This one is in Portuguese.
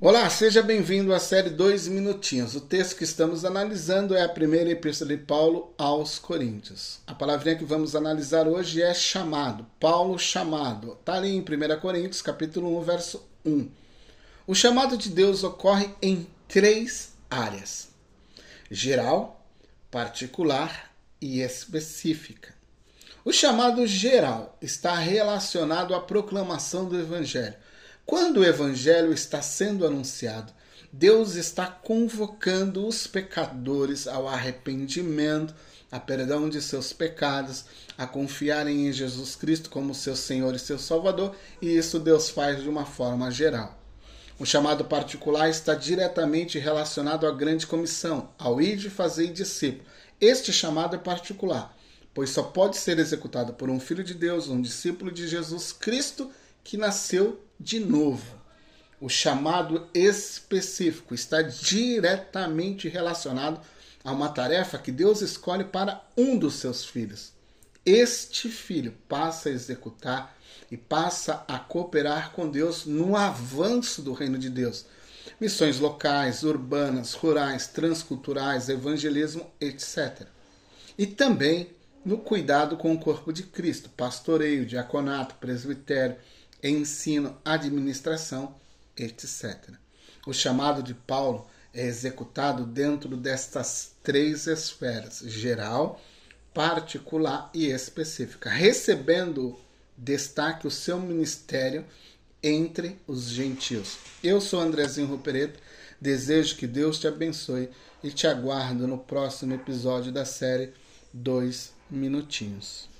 Olá, seja bem-vindo à série Dois Minutinhos. O texto que estamos analisando é a primeira epístola de Paulo aos Coríntios. A palavrinha que vamos analisar hoje é chamado. Paulo chamado. Está ali em 1 Coríntios, capítulo 1, verso 1. O chamado de Deus ocorre em três áreas: geral, particular e específica. O chamado geral está relacionado à proclamação do Evangelho quando o evangelho está sendo anunciado, Deus está convocando os pecadores ao arrependimento, a perdão de seus pecados, a confiarem em Jesus Cristo como seu Senhor e seu Salvador, e isso Deus faz de uma forma geral. O chamado particular está diretamente relacionado à grande comissão, ao ir de fazer discípulo. Este chamado é particular, pois só pode ser executado por um filho de Deus, um discípulo de Jesus Cristo que nasceu de novo. O chamado específico está diretamente relacionado a uma tarefa que Deus escolhe para um dos seus filhos. Este filho passa a executar e passa a cooperar com Deus no avanço do reino de Deus. Missões locais, urbanas, rurais, transculturais, evangelismo, etc. E também no cuidado com o corpo de Cristo, pastoreio, diaconato, presbitério, ensino, administração, etc. O chamado de Paulo é executado dentro destas três esferas: geral, particular e específica, recebendo destaque o seu ministério entre os gentios. Eu sou Andrezinho Rupereta, desejo que Deus te abençoe e te aguardo no próximo episódio da série Dois Minutinhos.